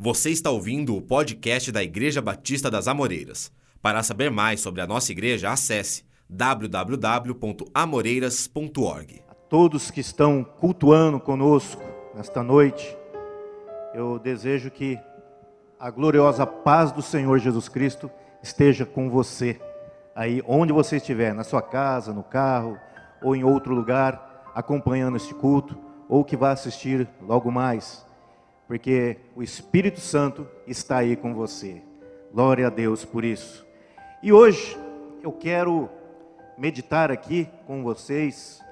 Você está ouvindo o podcast da Igreja Batista das Amoreiras. Para saber mais sobre a nossa igreja, acesse www.amoreiras.org. A todos que estão cultuando conosco nesta noite, eu desejo que a gloriosa paz do Senhor Jesus Cristo esteja com você, aí onde você estiver, na sua casa, no carro ou em outro lugar, acompanhando este culto, ou que vá assistir logo mais porque o Espírito Santo está aí com você. Glória a Deus por isso. E hoje eu quero meditar aqui com vocês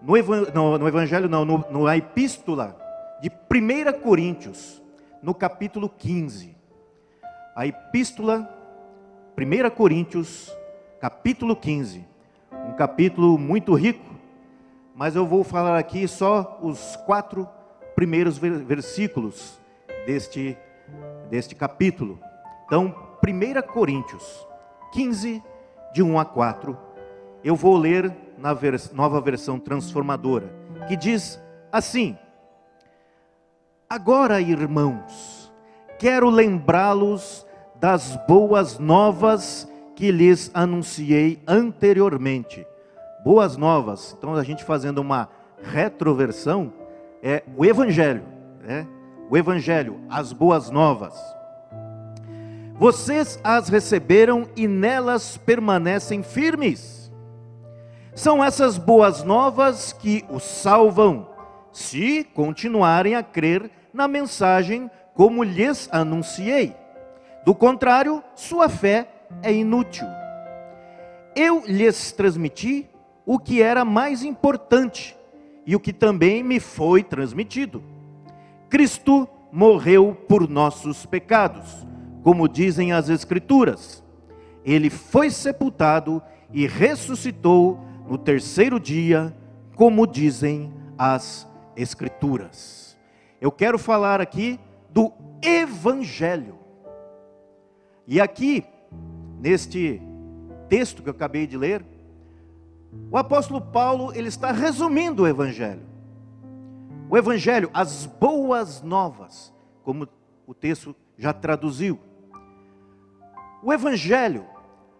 no, no, no Evangelho, não, no, no, na Epístola de 1 Coríntios, no capítulo 15. A Epístola 1 Coríntios, capítulo 15. Um capítulo muito rico, mas eu vou falar aqui só os quatro primeiros versículos deste, deste capítulo. Então, 1 Coríntios 15, de 1 a 4, eu vou ler na vers nova versão transformadora, que diz assim: Agora, irmãos, quero lembrá-los das boas novas que lhes anunciei anteriormente. Boas novas, então a gente fazendo uma retroversão, é o Evangelho, né? o Evangelho, as boas novas. Vocês as receberam e nelas permanecem firmes. São essas boas novas que os salvam, se continuarem a crer na mensagem como lhes anunciei. Do contrário, sua fé é inútil. Eu lhes transmiti o que era mais importante e o que também me foi transmitido. Cristo morreu por nossos pecados, como dizem as Escrituras. Ele foi sepultado e ressuscitou no terceiro dia, como dizem as Escrituras. Eu quero falar aqui do Evangelho. E aqui, neste texto que eu acabei de ler, o apóstolo Paulo, ele está resumindo o evangelho. O evangelho, as boas novas, como o texto já traduziu. O evangelho,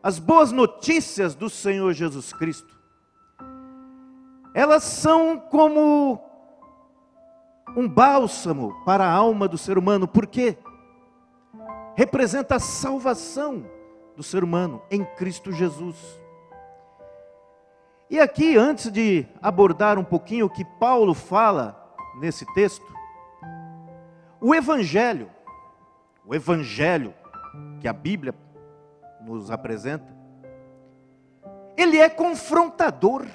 as boas notícias do Senhor Jesus Cristo. Elas são como um bálsamo para a alma do ser humano, porque representa a salvação do ser humano em Cristo Jesus. E aqui, antes de abordar um pouquinho o que Paulo fala nesse texto, o Evangelho, o Evangelho que a Bíblia nos apresenta, ele é confrontador,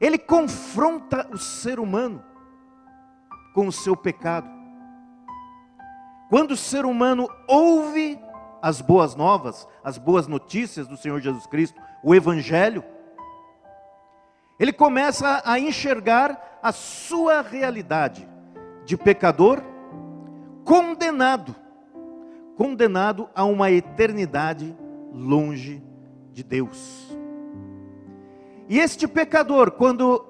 ele confronta o ser humano com o seu pecado. Quando o ser humano ouve as boas novas, as boas notícias do Senhor Jesus Cristo, o Evangelho, ele começa a enxergar a sua realidade de pecador condenado, condenado a uma eternidade longe de Deus. E este pecador, quando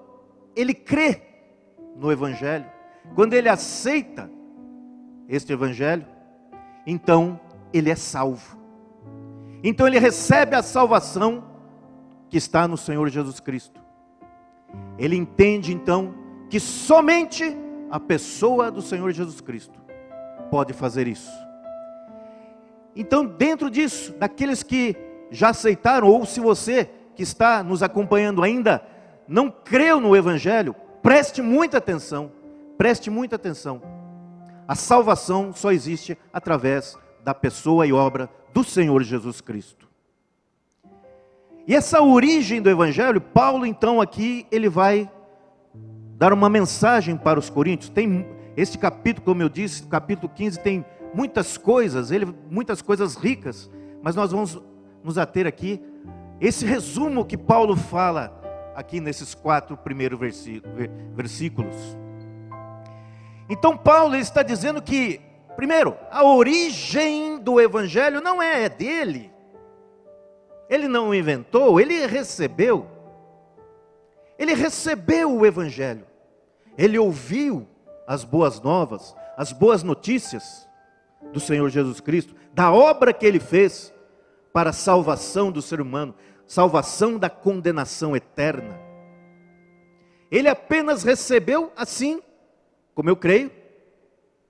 ele crê no Evangelho, quando ele aceita este Evangelho, então ele é salvo. Então ele recebe a salvação que está no Senhor Jesus Cristo. Ele entende então que somente a pessoa do Senhor Jesus Cristo pode fazer isso. Então, dentro disso, daqueles que já aceitaram, ou se você que está nos acompanhando ainda não creu no Evangelho, preste muita atenção, preste muita atenção. A salvação só existe através da pessoa e obra do Senhor Jesus Cristo. E essa origem do evangelho, Paulo então aqui ele vai dar uma mensagem para os coríntios. Tem este capítulo, como eu disse, capítulo 15 tem muitas coisas, ele muitas coisas ricas, mas nós vamos nos ater aqui esse resumo que Paulo fala aqui nesses quatro primeiros versículos. Então Paulo está dizendo que Primeiro, a origem do evangelho não é dele. Ele não inventou, ele recebeu. Ele recebeu o evangelho. Ele ouviu as boas novas, as boas notícias do Senhor Jesus Cristo, da obra que ele fez para a salvação do ser humano, salvação da condenação eterna. Ele apenas recebeu assim, como eu creio,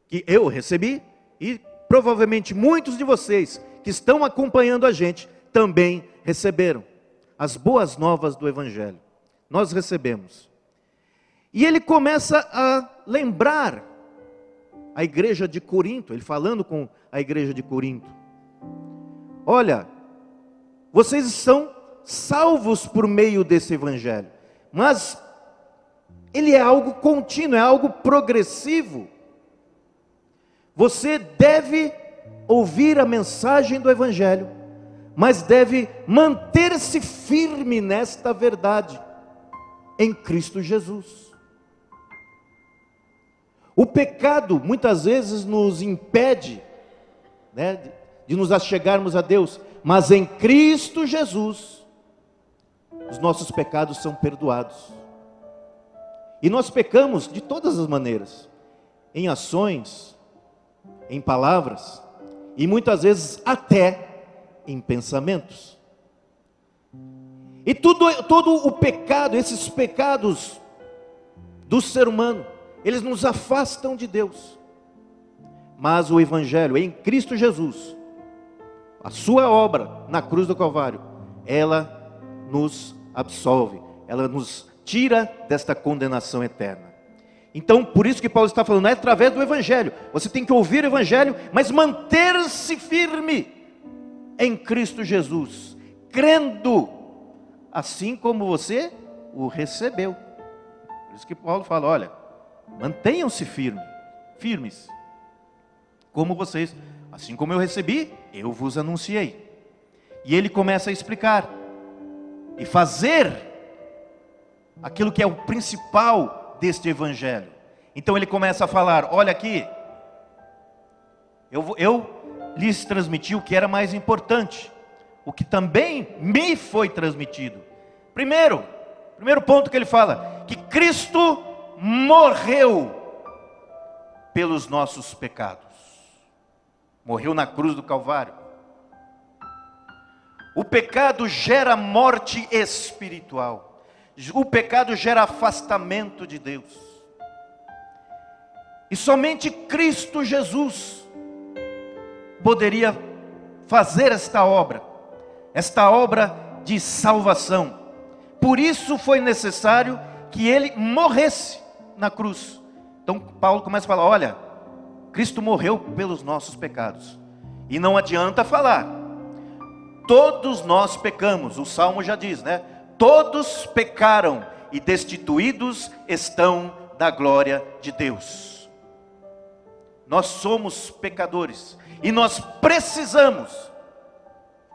que eu recebi, e provavelmente muitos de vocês que estão acompanhando a gente também receberam as boas novas do Evangelho. Nós recebemos. E ele começa a lembrar a igreja de Corinto, ele falando com a igreja de Corinto: Olha, vocês são salvos por meio desse evangelho, mas ele é algo contínuo, é algo progressivo. Você deve ouvir a mensagem do evangelho, mas deve manter-se firme nesta verdade em Cristo Jesus. O pecado muitas vezes nos impede né, de nos achegarmos a Deus, mas em Cristo Jesus, os nossos pecados são perdoados. E nós pecamos de todas as maneiras, em ações, em palavras, e muitas vezes até em pensamentos. E tudo, todo o pecado, esses pecados do ser humano, eles nos afastam de Deus. Mas o Evangelho em Cristo Jesus, a sua obra na cruz do Calvário, ela nos absolve, ela nos tira desta condenação eterna. Então, por isso que Paulo está falando, é através do Evangelho. Você tem que ouvir o Evangelho, mas manter-se firme em Cristo Jesus, crendo, assim como você o recebeu. Por isso que Paulo fala: olha, Mantenham-se firmes, firmes. Como vocês, assim como eu recebi, eu vos anunciei. E ele começa a explicar e fazer aquilo que é o principal deste evangelho. Então ele começa a falar: olha aqui, eu, eu lhes transmiti o que era mais importante, o que também me foi transmitido. Primeiro, primeiro ponto que ele fala: que Cristo morreu pelos nossos pecados. Morreu na cruz do Calvário. O pecado gera morte espiritual. O pecado gera afastamento de Deus. E somente Cristo Jesus poderia fazer esta obra, esta obra de salvação. Por isso foi necessário que ele morresse na cruz. Então Paulo começa a falar: olha, Cristo morreu pelos nossos pecados. E não adianta falar. Todos nós pecamos, o salmo já diz, né? Todos pecaram e destituídos estão da glória de Deus. Nós somos pecadores e nós precisamos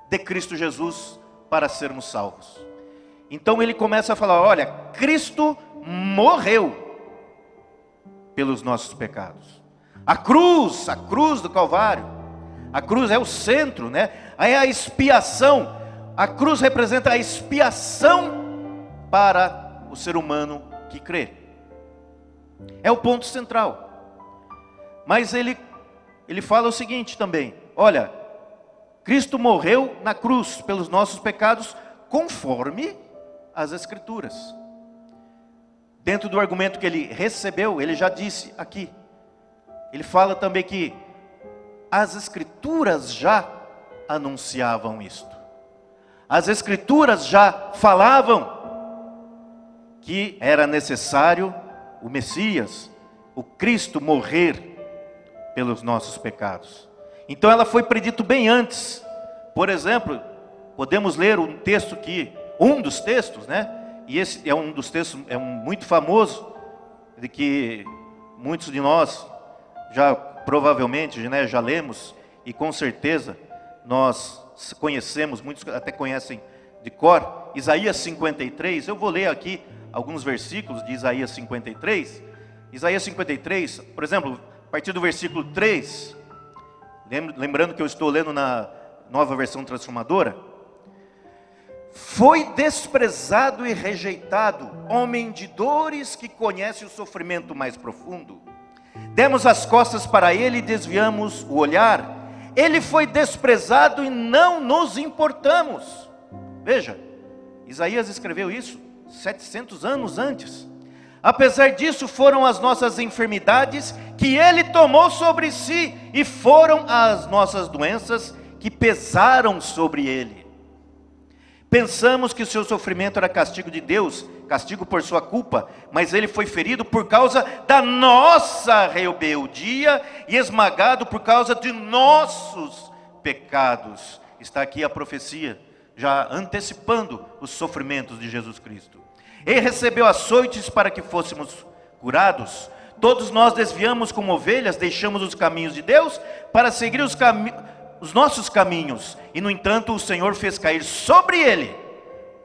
de Cristo Jesus para sermos salvos. Então ele começa a falar: olha, Cristo morreu pelos nossos pecados. A cruz, a cruz do Calvário, a cruz é o centro, né? É a expiação. A cruz representa a expiação para o ser humano que crê. É o ponto central. Mas ele ele fala o seguinte também: olha, Cristo morreu na cruz pelos nossos pecados conforme as escrituras. Dentro do argumento que ele recebeu, ele já disse aqui. Ele fala também que as escrituras já anunciavam isto. As escrituras já falavam que era necessário o Messias, o Cristo morrer pelos nossos pecados. Então ela foi predito bem antes. Por exemplo, podemos ler um texto que um dos textos, né, e esse é um dos textos é um muito famoso, de que muitos de nós já provavelmente né, já lemos, e com certeza nós conhecemos, muitos até conhecem de cor, Isaías 53, eu vou ler aqui alguns versículos de Isaías 53. Isaías 53, por exemplo, a partir do versículo 3, lembrando que eu estou lendo na nova versão transformadora, foi desprezado e rejeitado, homem de dores que conhece o sofrimento mais profundo. Demos as costas para ele e desviamos o olhar. Ele foi desprezado e não nos importamos. Veja, Isaías escreveu isso 700 anos antes. Apesar disso, foram as nossas enfermidades que ele tomou sobre si, e foram as nossas doenças que pesaram sobre ele. Pensamos que o seu sofrimento era castigo de Deus, castigo por sua culpa, mas ele foi ferido por causa da nossa rebeldia e esmagado por causa de nossos pecados. Está aqui a profecia, já antecipando os sofrimentos de Jesus Cristo. Ele recebeu açoites para que fôssemos curados. Todos nós desviamos como ovelhas, deixamos os caminhos de Deus para seguir os caminhos os nossos caminhos, e no entanto o Senhor fez cair sobre ele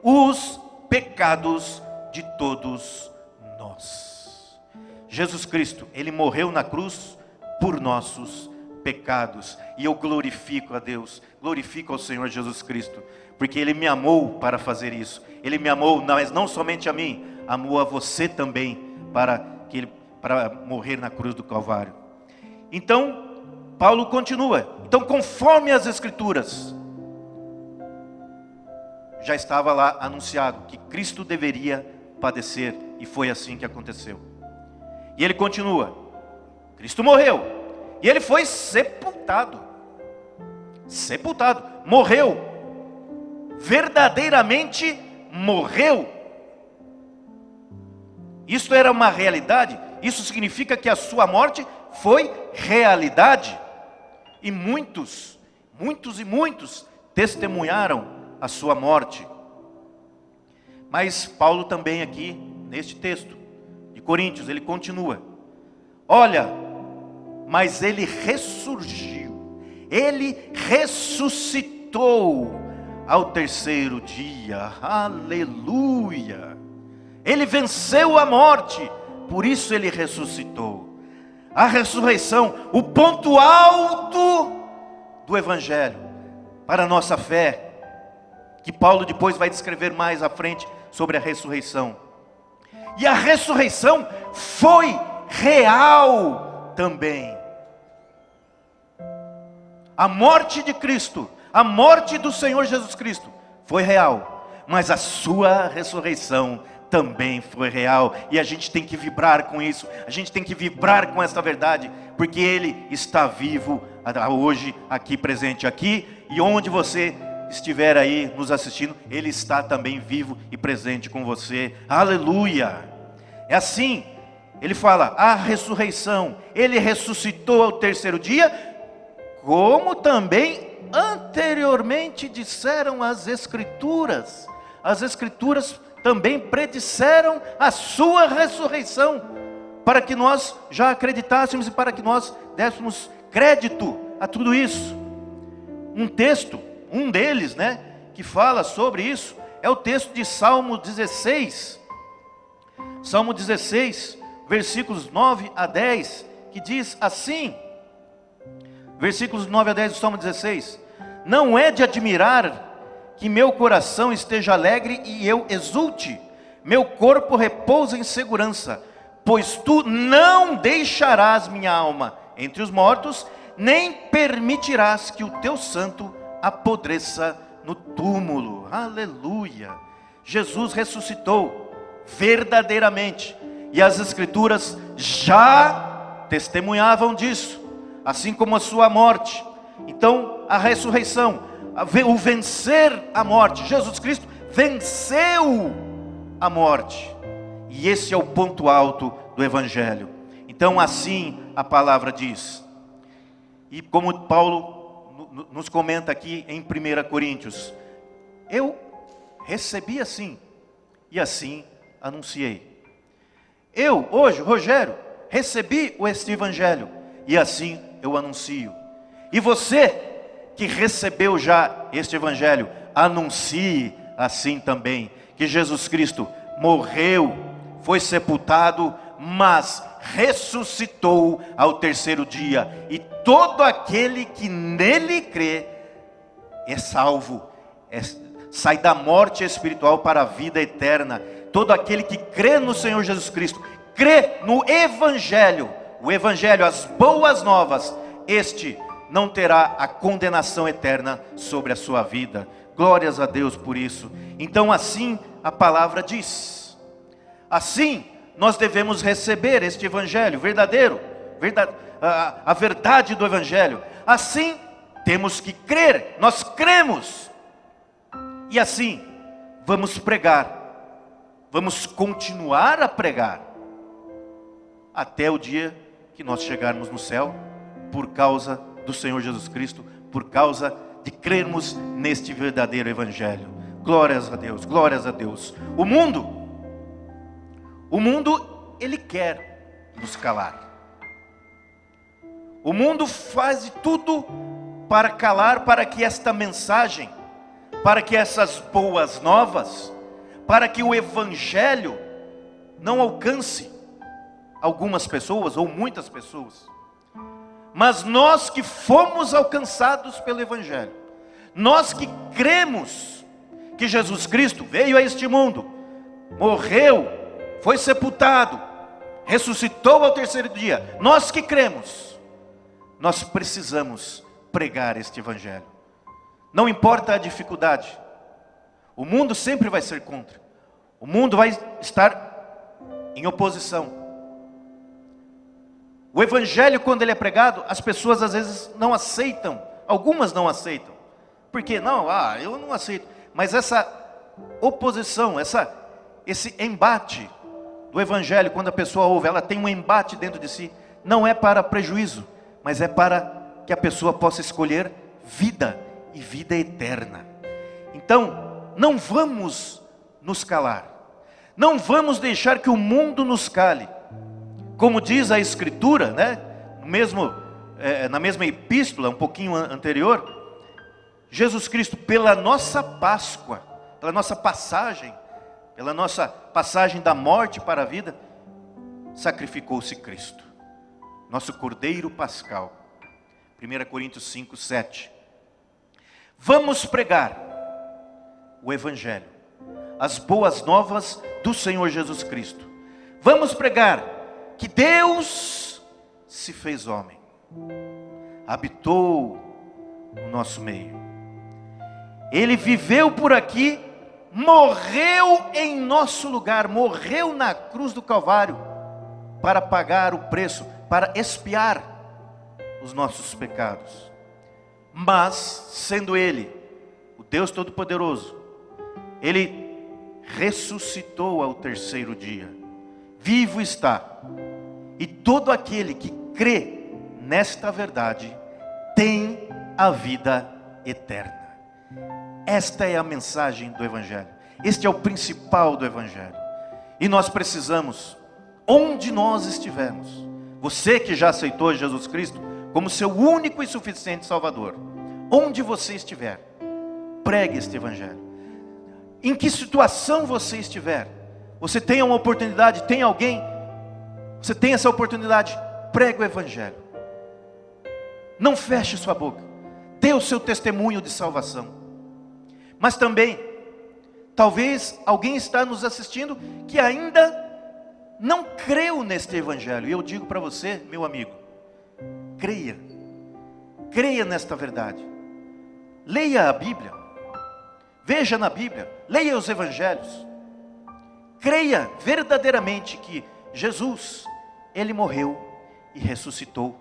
os pecados de todos nós. Jesus Cristo, ele morreu na cruz por nossos pecados, e eu glorifico a Deus, glorifico ao Senhor Jesus Cristo, porque ele me amou para fazer isso. Ele me amou, mas não somente a mim, amou a você também para que ele para morrer na cruz do Calvário. Então, Paulo continua. Então, conforme as Escrituras, já estava lá anunciado que Cristo deveria padecer, e foi assim que aconteceu. E ele continua: Cristo morreu, e ele foi sepultado. Sepultado, morreu, verdadeiramente morreu. Isto era uma realidade, isso significa que a sua morte foi realidade. E muitos, muitos e muitos testemunharam a sua morte. Mas Paulo também aqui, neste texto de Coríntios, ele continua: Olha, mas ele ressurgiu, ele ressuscitou ao terceiro dia, aleluia. Ele venceu a morte, por isso ele ressuscitou a ressurreição, o ponto alto do Evangelho para a nossa fé, que Paulo depois vai descrever mais à frente sobre a ressurreição. E a ressurreição foi real também. A morte de Cristo, a morte do Senhor Jesus Cristo foi real, mas a sua ressurreição também foi real, e a gente tem que vibrar com isso, a gente tem que vibrar com essa verdade, porque Ele está vivo hoje, aqui presente, aqui, e onde você estiver aí nos assistindo, Ele está também vivo e presente com você, aleluia! É assim, ele fala, a ressurreição, Ele ressuscitou ao terceiro dia, como também anteriormente disseram as Escrituras, as Escrituras também predisseram a sua ressurreição, para que nós já acreditássemos e para que nós dessemos crédito a tudo isso. Um texto, um deles, né, que fala sobre isso, é o texto de Salmo 16. Salmo 16, versículos 9 a 10, que diz assim: Versículos 9 a 10 do Salmo 16: Não é de admirar que meu coração esteja alegre e eu exulte, meu corpo repousa em segurança, pois tu não deixarás minha alma entre os mortos, nem permitirás que o teu santo apodreça no túmulo. Aleluia! Jesus ressuscitou verdadeiramente, e as Escrituras já testemunhavam disso, assim como a sua morte. Então, a ressurreição o vencer a morte. Jesus Cristo venceu a morte. E esse é o ponto alto do Evangelho. Então, assim a palavra diz. E como Paulo nos comenta aqui em 1 Coríntios, eu recebi assim, e assim anunciei. Eu, hoje, Rogério, recebi este Evangelho, e assim eu anuncio. E você, que recebeu já este Evangelho, anuncie assim também que Jesus Cristo morreu, foi sepultado, mas ressuscitou ao terceiro dia, e todo aquele que nele crê é salvo, é, sai da morte espiritual para a vida eterna. Todo aquele que crê no Senhor Jesus Cristo, crê no Evangelho, o evangelho, as boas novas, este não terá a condenação eterna sobre a sua vida. Glórias a Deus por isso. Então, assim a palavra diz. Assim, nós devemos receber este evangelho verdadeiro, verdade, a, a verdade do evangelho. Assim, temos que crer, nós cremos. E assim, vamos pregar. Vamos continuar a pregar até o dia que nós chegarmos no céu, por causa do Senhor Jesus Cristo, por causa de crermos neste verdadeiro Evangelho. Glórias a Deus, glórias a Deus. O mundo, o mundo, ele quer nos calar. O mundo faz de tudo para calar, para que esta mensagem, para que essas boas novas, para que o Evangelho não alcance algumas pessoas ou muitas pessoas. Mas nós que fomos alcançados pelo Evangelho, nós que cremos que Jesus Cristo veio a este mundo, morreu, foi sepultado, ressuscitou ao terceiro dia, nós que cremos, nós precisamos pregar este Evangelho. Não importa a dificuldade, o mundo sempre vai ser contra, o mundo vai estar em oposição. O evangelho, quando ele é pregado, as pessoas às vezes não aceitam, algumas não aceitam. Porque não, ah, eu não aceito. Mas essa oposição, essa esse embate do evangelho, quando a pessoa ouve, ela tem um embate dentro de si, não é para prejuízo, mas é para que a pessoa possa escolher vida e vida eterna. Então, não vamos nos calar. Não vamos deixar que o mundo nos cale. Como diz a Escritura, né? mesmo, é, na mesma epístola, um pouquinho anterior, Jesus Cristo, pela nossa Páscoa, pela nossa passagem, pela nossa passagem da morte para a vida, sacrificou-se Cristo, nosso Cordeiro Pascal. 1 Coríntios 5, 7. Vamos pregar o Evangelho, as boas novas do Senhor Jesus Cristo. Vamos pregar que Deus se fez homem, habitou no nosso meio. Ele viveu por aqui, morreu em nosso lugar, morreu na cruz do Calvário para pagar o preço, para expiar os nossos pecados. Mas, sendo Ele, o Deus Todo-Poderoso, Ele ressuscitou ao terceiro dia, vivo está e todo aquele que crê nesta verdade tem a vida eterna. Esta é a mensagem do Evangelho. Este é o principal do Evangelho. E nós precisamos, onde nós estivermos, você que já aceitou Jesus Cristo como seu único e suficiente Salvador, onde você estiver, pregue este Evangelho. Em que situação você estiver, você tem uma oportunidade, tem alguém você tem essa oportunidade, pregue o Evangelho. Não feche sua boca. Dê o seu testemunho de salvação. Mas também, talvez alguém está nos assistindo que ainda não creu neste Evangelho. E eu digo para você, meu amigo, creia. Creia nesta verdade. Leia a Bíblia. Veja na Bíblia. Leia os Evangelhos. Creia verdadeiramente que Jesus ele morreu e ressuscitou.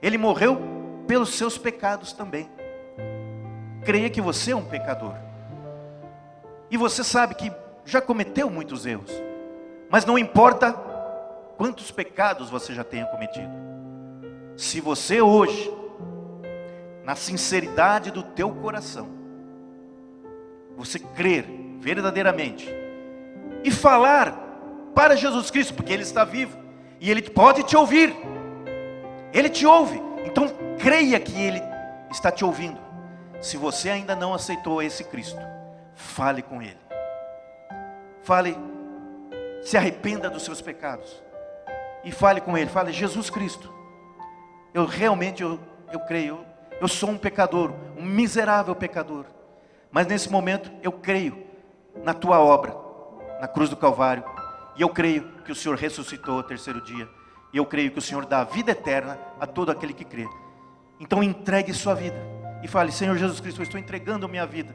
Ele morreu pelos seus pecados também. Creia que você é um pecador. E você sabe que já cometeu muitos erros. Mas não importa quantos pecados você já tenha cometido. Se você hoje, na sinceridade do teu coração, você crer verdadeiramente e falar para Jesus Cristo, porque Ele está vivo, e Ele pode te ouvir. Ele te ouve. Então creia que Ele está te ouvindo. Se você ainda não aceitou esse Cristo, fale com Ele. Fale, se arrependa dos seus pecados. E fale com Ele. Fale, Jesus Cristo. Eu realmente, eu, eu creio, eu, eu sou um pecador, um miserável pecador. Mas nesse momento eu creio na tua obra, na cruz do Calvário e eu creio que o Senhor ressuscitou ao terceiro dia. E eu creio que o Senhor dá vida eterna a todo aquele que crê. Então entregue sua vida e fale: Senhor Jesus Cristo, eu estou entregando minha vida.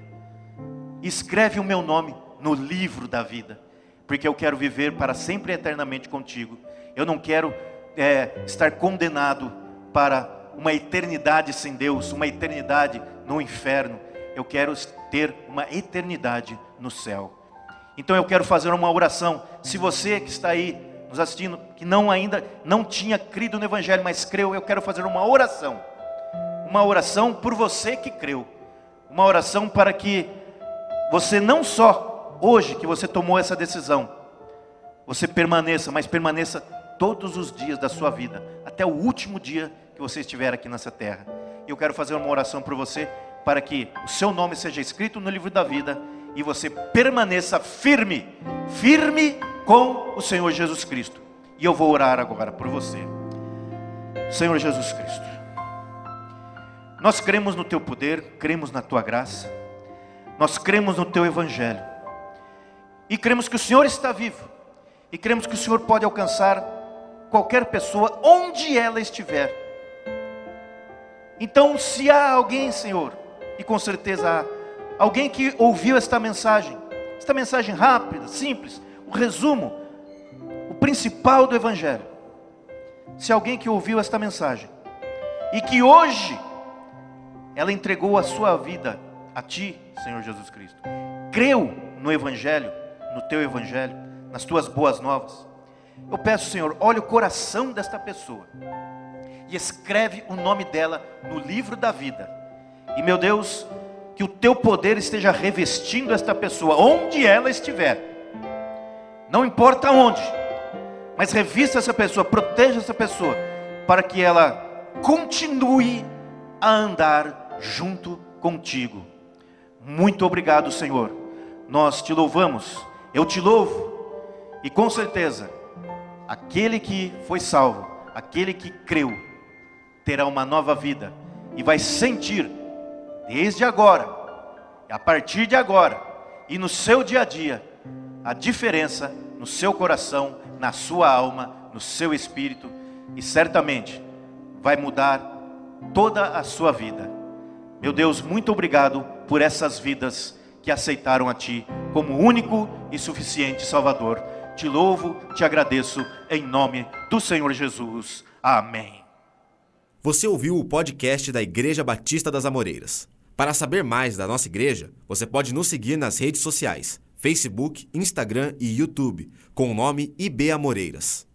Escreve o meu nome no livro da vida, porque eu quero viver para sempre e eternamente contigo. Eu não quero é, estar condenado para uma eternidade sem Deus, uma eternidade no inferno. Eu quero ter uma eternidade no céu. Então eu quero fazer uma oração. Se você que está aí nos assistindo, que não ainda não tinha crido no Evangelho, mas creu, eu quero fazer uma oração. Uma oração por você que creu. Uma oração para que você não só hoje que você tomou essa decisão, você permaneça, mas permaneça todos os dias da sua vida, até o último dia que você estiver aqui nessa terra. E eu quero fazer uma oração por você, para que o seu nome seja escrito no livro da vida e você permaneça firme, firme com o Senhor Jesus Cristo. E eu vou orar agora por você. Senhor Jesus Cristo, nós cremos no teu poder, cremos na tua graça, nós cremos no teu evangelho. E cremos que o Senhor está vivo. E cremos que o Senhor pode alcançar qualquer pessoa onde ela estiver. Então, se há alguém, Senhor, e com certeza há, alguém que ouviu esta mensagem, esta mensagem rápida, simples, o resumo, o principal do Evangelho. Se alguém que ouviu esta mensagem e que hoje ela entregou a sua vida a Ti, Senhor Jesus Cristo, creu no Evangelho, no Teu Evangelho, nas Tuas boas novas, eu peço, Senhor, olha o coração desta pessoa e escreve o nome dela no livro da vida. E meu Deus, que o teu poder esteja revestindo esta pessoa, onde ela estiver, não importa onde, mas revista essa pessoa, proteja essa pessoa, para que ela continue a andar junto contigo. Muito obrigado, Senhor. Nós te louvamos, eu te louvo, e com certeza aquele que foi salvo, aquele que creu, terá uma nova vida e vai sentir, desde agora, a partir de agora, e no seu dia a dia, a diferença no seu coração, na sua alma, no seu espírito, e certamente vai mudar toda a sua vida. Meu Deus, muito obrigado por essas vidas que aceitaram a Ti como único e suficiente Salvador. Te louvo, te agradeço, em nome do Senhor Jesus. Amém. Você ouviu o podcast da Igreja Batista das Amoreiras. Para saber mais da nossa igreja, você pode nos seguir nas redes sociais: Facebook, Instagram e YouTube, com o nome IB Amoreiras.